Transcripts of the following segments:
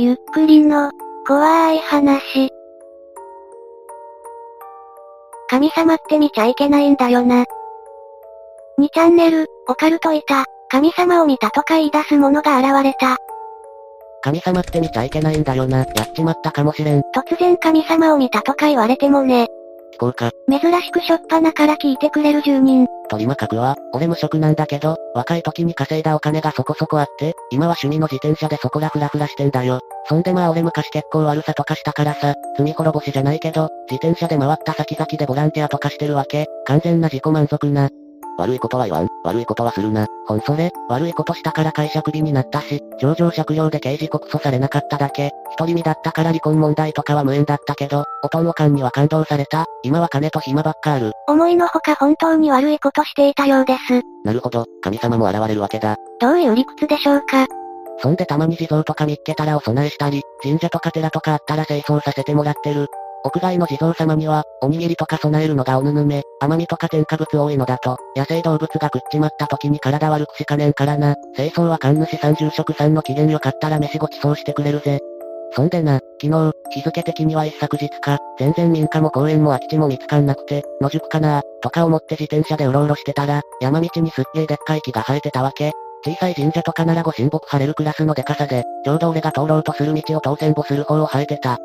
ゆっくりの、怖い話。神様って見ちゃいけないんだよな。2チャンネル、オカルトいた、神様を見たとか言い出す者が現れた。神様って見ちゃいけないんだよな。やっちまったかもしれん。突然神様を見たとか言われてもね。聞こうか。珍しくしょっぱなから聞いてくれる住人。取りまかくは、俺無職なんだけど、若い時に稼いだお金がそこそこあって、今は趣味の自転車でそこらフラフラしてんだよ。そんでまあ俺昔結構悪さとかしたからさ、罪滅ぼしじゃないけど、自転車で回った先々でボランティアとかしてるわけ。完全な自己満足な。悪いことは言わん、悪いことはするな。ほんそれ、悪いことしたから会社クビになったし、上場借用で刑事告訴されなかっただけ。独り身だったから離婚問題とかは無縁だったけど、おとんおかんには感動された。今は金と暇ばっかある。思いのほか本当に悪いことしていたようです。なるほど、神様も現れるわけだ。どういう理屈でしょうか？そんでたまに地蔵とか見っけたらお供えしたり、神社とか寺とかあったら清掃させてもらってる。屋外の地蔵様には、おにぎりとか備えるのがおぬぬめ、甘みとか添加物多いのだと、野生動物が食っちまった時に体悪くしかねんからな。清掃は神主さん住職さんの機嫌よかったら飯ごちそうしてくれるぜ。そんでな、昨日、日付的には一昨日か、全然民家も公園も空き地も見つかんなくて、野宿かなとか思って自転車でうろうろしてたら、山道にすっげーでっかい木が生えてたわけ。小さい神社とかならご神木晴れるクラスのデカさで、ちょうど俺が通ろうとする道を当選簿する方を生えてた。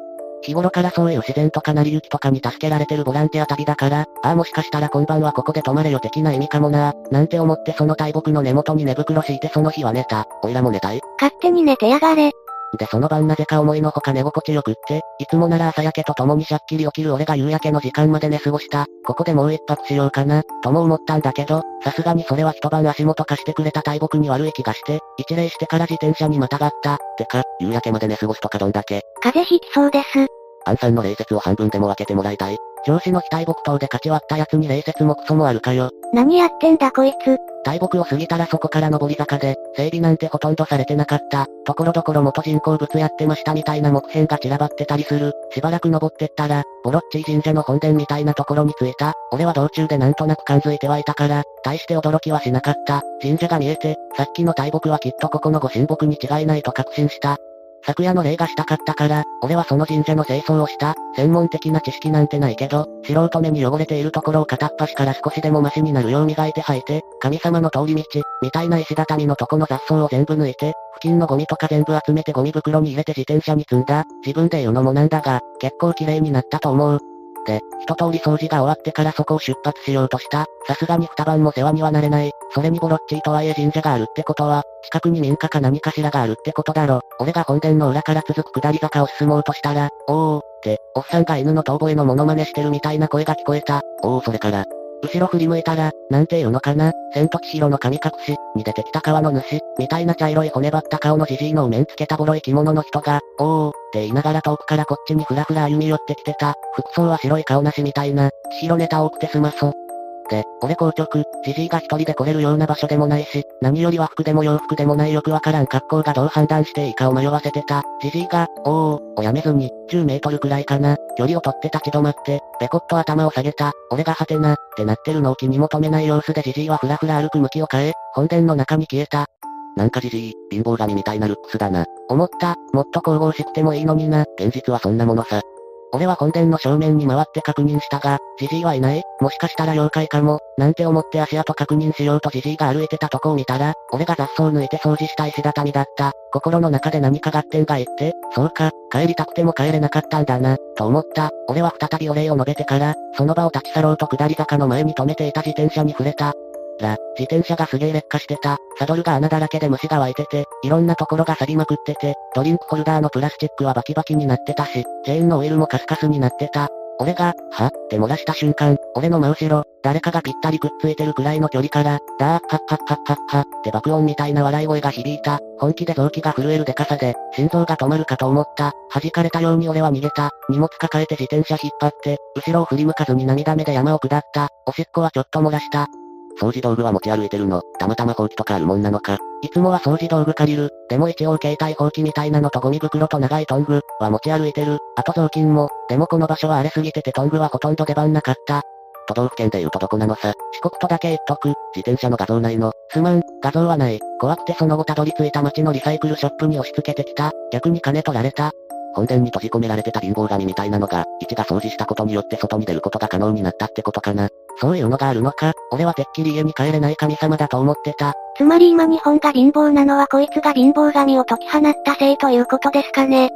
日頃からそういう自然とかなり行きとかに助けられてるボランティア旅だから、ああもしかしたら今晩はここで泊まれよ的な意味かもななんて思ってその大木の根元に寝袋敷いてその日は寝た。おいらも寝たい？勝手に寝てやがれ。でその晩なぜか思いのほか寝心地よくって、いつもなら朝焼けと共にしゃっきり起きる俺が夕焼けの時間まで寝過ごした。ここでもう一泊しようかな、とも思ったんだけど、さすがにそれは一晩足元貸してくれた大木に悪い気がして、一礼してから自転車にまたがった。てか、夕焼けまで寝過ごすとかどんだけ。風邪ひきそうです。アンさんの礼節を半分でも分けてもらいたい。上司の非大木等で勝ち割った奴に礼節もクソもあるかよ。何やってんだこいつ。大木を過ぎたらそこから上り坂で、整備なんてほとんどされてなかった。ところどころ元人工物やってましたみたいな木片が散らばってたりする。しばらく登ってったら、ボロッチー神社の本殿みたいなところに着いた。俺は道中でなんとなく感づいてはいたから、大して驚きはしなかった。神社が見えて、さっきの大木はきっとここのご神木に違いないと確信した。昨夜の礼がしたかったから、俺はその神社の清掃をした。専門的な知識なんてないけど、素人目に汚れているところを片っ端から少しでもマシになるよう磨いて吐いて、神様の通り道、みたいな石畳のとこの雑草を全部抜いて、付近のゴミとか全部集めてゴミ袋に入れて自転車に積んだ。自分で言うのもなんだが、結構綺麗になったと思う。て、一通り掃除が終わってからそこを出発しようとした。さすがに二晩も世話にはなれない。それにボロッチーとはいえ神社があるってことは、近くに民家か何かしらがあるってことだろ。俺が本殿の裏から続く下り坂を進もうとしたら、おーおーって、おっさんが犬の遠吠えのモノマネしてるみたいな声が聞こえた。おおそれから、後ろ振り向いたら、なんていうのかな千と千尋の神隠し、に出てきた川の主、みたいな茶色い骨張った顔のじじいのお面つけたボロい着物の人が、おーおーって言いながら遠くからこっちにふらふら歩み寄ってきてた。服装は白い顔なしみたいな、千尋ネタ多くてすまそ。で、俺硬直、じじいが一人で来れるような場所でもないし、何より和服でも洋服でもないよくわからん格好がどう判断していいかを迷わせてた。じじいが、おーおー、おやめずに、10メートルくらいかな、距離を取って立ち止まって、ペコッと頭を下げた。俺がはてな、ってなってるのを気に求めない様子でじじいはふらふら歩く向きを変え、本殿の中に消えた。なんかじじい、貧乏神みたいなルックスだな。思った、もっと神々しくてもいいのにな。現実はそんなものさ。俺は本殿の正面に回って確認したが、ジジイはいない？もしかしたら妖怪かも、なんて思って足跡確認しようとジジイが歩いてたとこを見たら、俺が雑草抜いて掃除した石畳だった。心の中で何か合点が言って、そうか、帰りたくても帰れなかったんだな、と思った。俺は再びお礼を述べてから、その場を立ち去ろうと下り坂の前に止めていた自転車に触れた。ら、自転車がすげえ劣化してた。サドルが穴だらけで虫が湧いてて、いろんなところが錆びまくってて、ドリンクホルダーのプラスチックはバキバキになってたし、チェーンのオイルもカスカスになってた。俺が、は？って漏らした瞬間、俺の真後ろ、誰かがぴったりくっついてるくらいの距離から、ダーッハッハッハッハッハって爆音みたいな笑い声が響いた。本気で臓器が震えるデカさで、心臓が止まるかと思った。弾かれたように俺は逃げた。荷物抱えて自転車引っ張って、後ろを振り向かずに涙目で山を下った。おしっこはちょっと漏らした。掃除道具は持ち歩いてるの。たまたま放置とかあるもんなのか。いつもは掃除道具借りる。でも一応携帯放棄みたいなのとゴミ袋と長いトングは持ち歩いてる。あと雑巾も。でもこの場所は荒れすぎててトングはほとんど出番なかった。都道府県で言うとどこなのさ。四国とだけ言っとく。自転車の画像ないの。すまん、画像はない。怖くてその後たどり着いた街のリサイクルショップに押し付けてきた。逆に金取られた。本殿に閉じ込められてた貧乏神みたいなのが、一が掃除したことによって外に出ることが可能になったってことかな。そういうのがあるのか、俺はてっきり家に帰れない神様だと思ってた。つまり今日本が貧乏なのはこいつが貧乏神を解き放ったせいということですかね。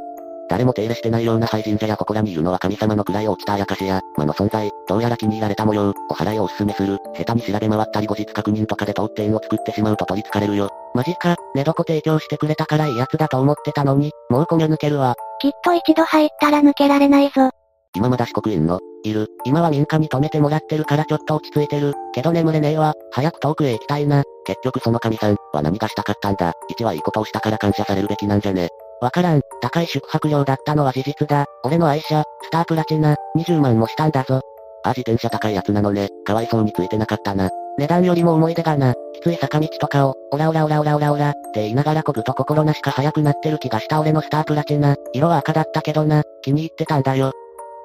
誰も手入れしてないような廃神社や祠にいるのは神様の位を落ちたあやかしや、魔の存在、どうやら気に入られた模様、お払いをお勧めする、下手に調べ回ったり後日確認とかで通って縁を作ってしまうと取り憑かれるよ。マジか、寝床提供してくれたからいいやつだと思ってたのに、もうこみ抜けるわ。きっと一度入ったら抜けられないぞ。今まだ四国いんのいる。今は民家に泊めてもらってるからちょっと落ち着いてる。けど眠れねえわ。早く遠くへ行きたいな。結局その神さんは何がしたかったんだ。一はいいことをしたから感謝されるべきなんじゃね。わからん。高い宿泊料だったのは事実だ。俺の愛車、スタープラチナ、20万もしたんだぞ。あ、自転車高いやつなのね。かわいそうについてなかったな。値段よりも思い出がな。きつい坂道とかを、オラオラオラオラオラオラ、って言いながらこぐと心なしか速くなってる気がした俺のスタープラチナ。色は赤だったけどな。気に入ってたんだよ。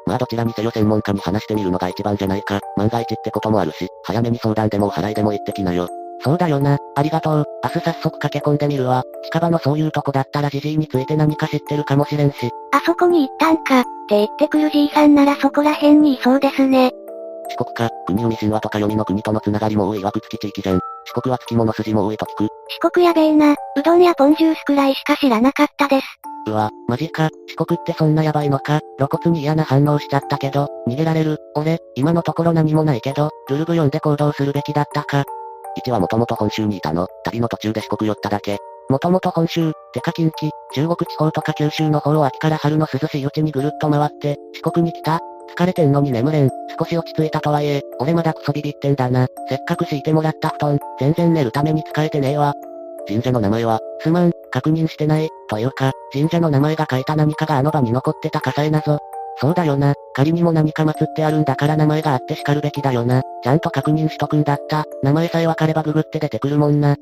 まあどちらにせよ専門家に話してみるのが一番じゃないか。万が一ってこともあるし、早めに相談でもお払いでも言ってきなよ。そうだよな。ありがとう。明日早速駆け込んでみるわ。近場のそういうとこだったらジジイについて何か知ってるかもしれんし。あそこに行ったんか、って言ってくるじいさんならそこら辺にいそうですね。四国か、国海神話とか読みの国とのつながりも多い枠付き地域じゃん。四国は月物筋も多いと聞く。四国やべえな、うどんやポンジュースくらいしか知らなかったです。うわ、マジか、四国ってそんなやばいのか、露骨に嫌な反応しちゃったけど、逃げられる、俺、今のところ何もないけど、ルルブ読んで行動するべきだったか。1はもともと本州にいたの。旅の途中で四国寄っただけ。もともと本州、てか近畿、中国地方とか九州の方を秋から春の涼しいうちにぐるっと回って、四国に来た疲れてんのに眠れん。少し落ち着いたとはいえ、俺まだクソビビってんだな。せっかく敷いてもらった布団、全然寝るために使えてねえわ。神社の名前は、すまん、確認してない、というか、神社の名前が書いた何かがあの場に残ってたかさえなぞ。そうだよな。仮にも何か祀ってあるんだから名前があって叱るべきだよな。ちゃんと確認しとくんだった。名前さえわかればググって出てくるもんな。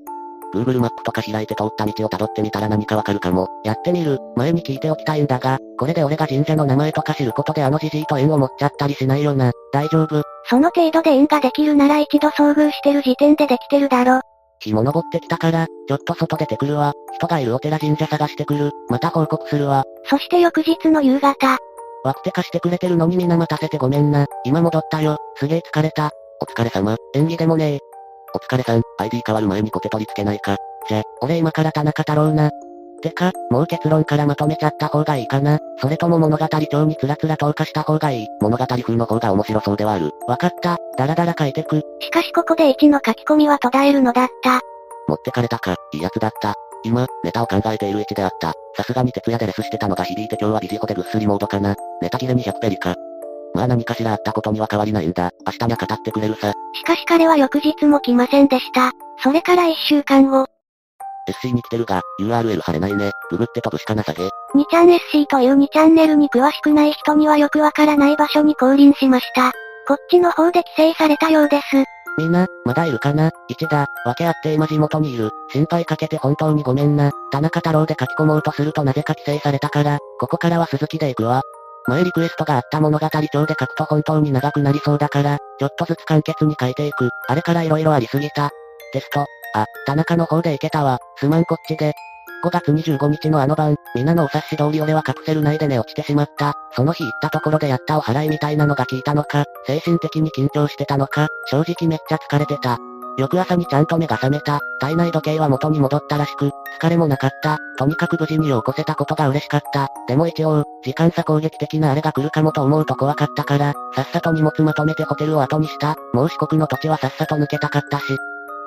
Google マップとか開いて通った道を辿ってみたら何かわかるかも。やってみる。前に聞いておきたいんだが、これで俺が神社の名前とか知ることであのじじいと縁を持っちゃったりしないよな。大丈夫。その程度で縁ができるなら一度遭遇してる時点でできてるだろ。日も昇ってきたから、ちょっと外出てくるわ。人がいるお寺神社探してくる。また報告するわ。そして翌日の夕方。ワクテ貸してくれてるのに皆待たせてごめんな。今戻ったよ。すげえ疲れた。お疲れ様。演技でもねえ。お疲れさん。ID 変わる前にコテ取り付けないか。じゃ、俺今から田中太郎な。てか、もう結論からまとめちゃった方がいいかな。それとも物語帳につらつら投下した方がいい。物語風の方が面白そうではある。わかった。だらだら書いてく。しかしここで1の書き込みは途絶えるのだった。持ってかれたか。いいやつだった。今、ネタを考えている1であった。さすがに徹夜でレスしてたのが響いて今日はビジホでぐっすりモードかな。ネタ切れ200ペリか。まあ何かしらあったことには変わりないんだ。明日には語ってくれるさ。しかし彼は翌日も来ませんでした。それから1週間後。SC に来てるが、URL 貼れないね。ググって飛ぶしかなさげ。2ちゃん SC という2チャンネルに詳しくない人にはよくわからない場所に降臨しました。こっちの方で規制されたようです。みんな、まだいるかな？一だ、分け合って今地元にいる。心配かけて本当にごめんな。田中太郎で書き込もうとするとなぜか規制されたから、ここからは鈴木で行くわ。前リクエストがあった物語帳で書くと本当に長くなりそうだから、ちょっとずつ簡潔に書いていく。あれから色々ありすぎた。テスト。あ、田中の方で行けたわ。すまんこっちで。5月25日のあの晩、皆のお察し通り俺はカプセル内で寝落ちてしまった。その日行ったところでやったお払いみたいなのが効いたのか、精神的に緊張してたのか、正直めっちゃ疲れてた。翌朝にちゃんと目が覚めた。体内時計は元に戻ったらしく、疲れもなかった。とにかく無事に起こせたことが嬉しかった。でも一応、時間差攻撃的なあれが来るかもと思うと怖かったから、さっさと荷物まとめてホテルを後にした。もう四国の土地はさっさと抜けたかったし。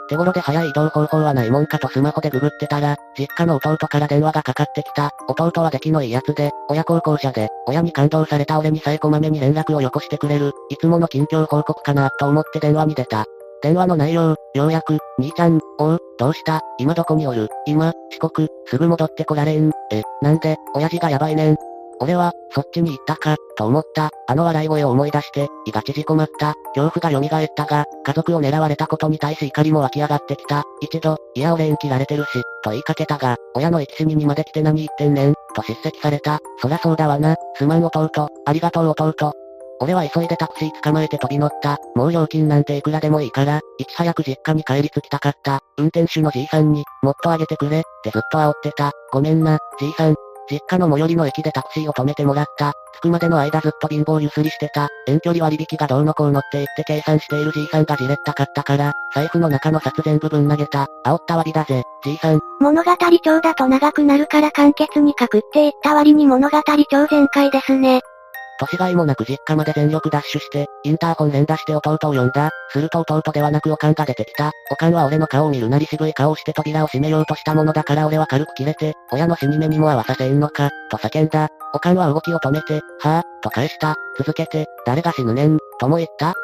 手頃で早い移動方法はないもんかとスマホでググってたら、実家の弟から電話がかかってきた。弟は出来のいいやつで、親孝行者で、親に感動された俺にさえこまめに連絡をよこしてくれる。いつもの近況報告かなと思って電話に出た。電話の内容、ようやく、兄ちゃん、おう、どうした？今どこにおる？今、遅刻、すぐ戻ってこられん。え、なんで、親父がやばいねん。俺は、そっちに行ったか、と思った。あの笑い声を思い出して、胃が縮こまった。恐怖が蘇ったが、家族を狙われたことに対し怒りも湧き上がってきた。一度、いや俺縁切られてるし、と言いかけたが、親の一死ににまで来て何言ってんねん、と叱責された。そらそうだわな。すまん弟、ありがとう弟。俺は急いでタクシー捕まえて飛び乗った。もう料金なんていくらでもいいから、いち早く実家に帰り着きたかった。運転手のじいさんに、もっと上げてくれ、ってずっと煽ってた。ごめんな、じいさん。実家の最寄りの駅でタクシーを止めてもらった。着くまでの間ずっと貧乏ゆすりしてた。遠距離割引がどうのこうのって言って計算しているじいさんがじれったかったから、財布の中の札全部ぶん投げた。煽った割だぜ、じいさん。物語帳だと長くなるから簡潔に書くって言った割に物語帳全開ですね。年がいもなく実家まで全力ダッシュして、インターホン連打して弟を呼んだ。すると弟ではなくおかんが出てきた。おかんは俺の顔を見るなり渋い顔をして扉を閉めようとしたものだから俺は軽く切れて、親の死に目にも合わさせんのか、と叫んだ。おかんは動きを止めて、はぁ、と返した。続けて、誰が死ぬねん、とも言った。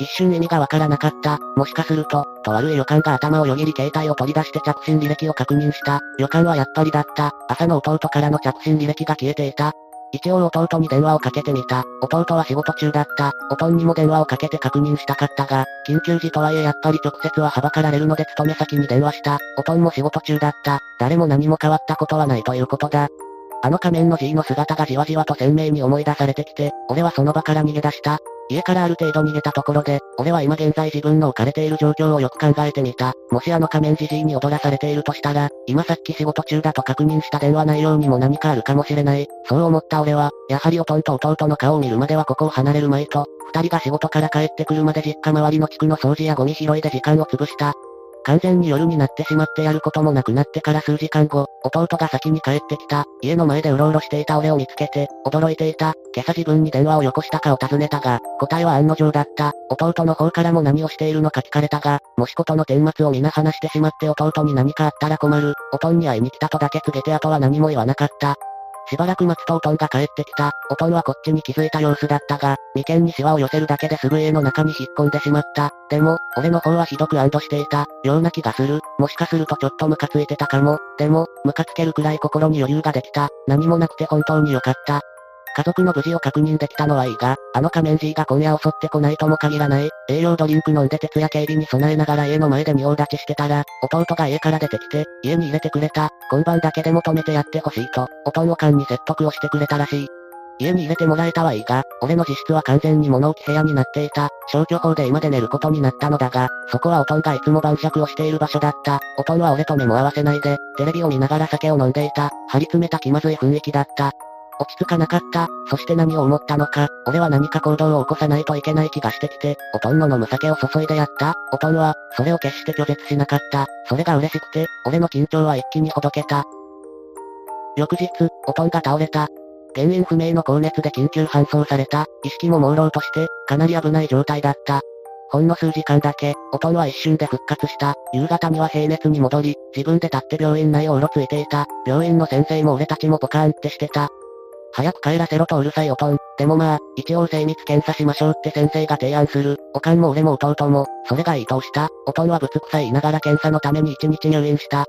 一瞬意味がわからなかった。もしかすると、と悪い予感が頭をよぎり携帯を取り出して着信履歴を確認した。予感はやっぱりだった。朝の弟からの着信履歴が消えていた。一応弟に電話をかけてみた。弟は仕事中だった。おとんにも電話をかけて確認したかったが、緊急時とはいえやっぱり直接ははばかられるので勤め先に電話した。おとんも仕事中だった。誰も何も変わったことはないということだ。あの仮面の G の姿がじわじわと鮮明に思い出されてきて、俺はその場から逃げ出した。家からある程度逃げたところで、俺は今現在自分の置かれている状況をよく考えてみた。もしあの仮面じじいに踊らされているとしたら、今さっき仕事中だと確認した電話内容にも何かあるかもしれない。そう思った俺は、やはりおとんと弟の顔を見るまではここを離れるまいと、二人が仕事から帰ってくるまで実家周りの地区の掃除やゴミ拾いで時間を潰した。完全に夜になってしまってやることもなくなってから数時間後、弟が先に帰ってきた。家の前でうろうろしていた俺を見つけて、驚いていた。今朝自分に電話をよこしたかを尋ねたが、答えは案の定だった。弟の方からも何をしているのか聞かれたが、もしことの顛末を皆話してしまって弟に何かあったら困る。おとんに会いに来たとだけ告げてあとは何も言わなかった。しばらく待つとおとんが帰ってきた。おとんはこっちに気づいた様子だったが、眉間にシワを寄せるだけですぐ家の中に引っ込んでしまった。でも、俺の方はひどく安堵していた。ような気がする。もしかするとちょっとムカついてたかも。でも、ムカつけるくらい心に余裕ができた。何もなくて本当に良かった。家族の無事を確認できたのはいいが、あの仮面 G が今夜襲ってこないとも限らない。栄養ドリンク飲んで徹夜警備に備えながら家の前で仁王立ちしてたら、弟が家から出てきて、家に入れてくれた。今晩だけでも止めてやってほしいと、おとんおかんに説得をしてくれたらしい。家に入れてもらえたはいいが、俺の自室は完全に物置部屋になっていた。消去法で今で寝ることになったのだが、そこはおとんがいつも晩酌をしている場所だった。おとんは俺と目も合わせないで、テレビを見ながら酒を飲んでいた。張り詰めた気まずい雰囲気だった。落ち着かなかった。そして何を思ったのか、俺は何か行動を起こさないといけない気がしてきて、おとんの飲む酒を注いでやった。おとんは、それを決して拒絶しなかった。それが嬉しくて、俺の緊張は一気にほどけた。翌日、おとんが倒れた。原因不明の高熱で緊急搬送された。意識も朦朧として、かなり危ない状態だった。ほんの数時間だけ、おとんは一瞬で復活した。夕方には平熱に戻り、自分で立って病院内をうろついていた。病院の先生も俺たちもポカーンってしてた。早く帰らせろとうるさいおとん。でもまあ、一応精密検査しましょうって先生が提案する。おかんも俺も弟も、それがいいとした。おとんはぶつくさい言いながら検査のために一日入院した。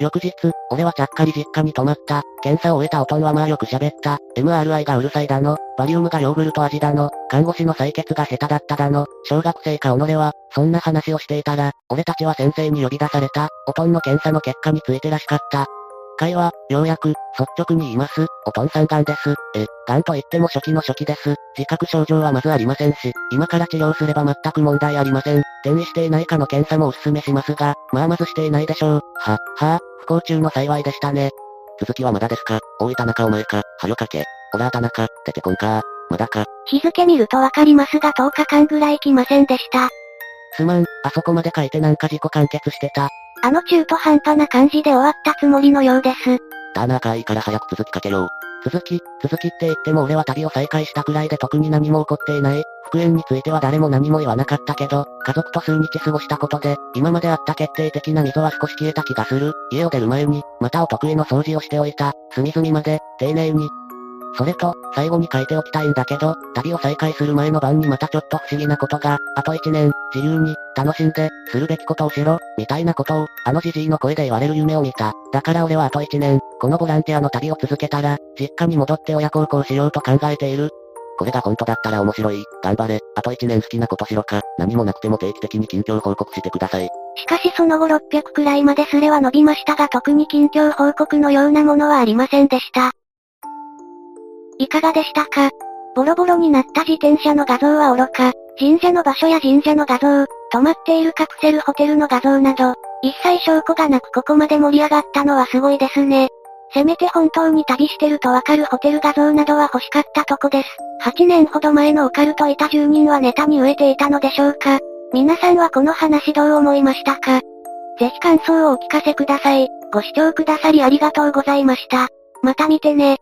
翌日、俺はちゃっかり実家に泊まった。検査を終えたおとんはまあよく喋った。MRI がうるさいだの。バリウムがヨーグルト味だの。看護師の採血が下手だっただの。小学生か己は、そんな話をしていたら、俺たちは先生に呼び出された。おとんの検査の結果についてらしかった。回は、ようやく、率直に言います。おとんさん癌です。え、癌と言っても初期の初期です。自覚症状はまずありませんし、今から治療すれば全く問題ありません。転移していないかの検査もお勧めしますが、まあまずしていないでしょう。は、はあ、不幸中の幸いでしたね。続きはまだですか？おい田中お前か、はよかけ。おら田中、出てこんかまだか。日付見るとわかりますが10日間ぐらい来ませんでした。すまん、あそこまで書いてなんか自己完結してた。あの中途半端な感じで終わったつもりのようです。だな赤いから早く続きかけよう。続き、続きって言っても俺は旅を再開したくらいで特に何も起こっていない。復縁については誰も何も言わなかったけど、家族と数日過ごしたことで、今まであった決定的な溝は少し消えた気がする。家を出る前に、またお得意の掃除をしておいた。隅々まで、丁寧に。それと、最後に書いておきたいんだけど、旅を再開する前の晩にまたちょっと不思議なことが、あと一年、自由に、楽しんで、するべきことをしろ、みたいなことを、あのじじいの声で言われる夢を見た。だから俺はあと一年、このボランティアの旅を続けたら、実家に戻って親孝行しようと考えている。これが本当だったら面白い。頑張れ。あと一年好きなことしろか。何もなくても定期的に近況報告してください。しかしその後600くらいまでスレは伸びましたが特に近況報告のようなものはありませんでした。いかがでしたか？ボロボロになった自転車の画像は愚か、神社の場所や神社の画像、泊まっているカプセルホテルの画像など、一切証拠がなくここまで盛り上がったのはすごいですね。せめて本当に旅してるとわかるホテル画像などは欲しかったとこです。8年ほど前のオカルトいた住人はネタに飢えていたのでしょうか皆さんはこの話どう思いましたか？ぜひ感想をお聞かせください。ご視聴くださりありがとうございました。また見てね。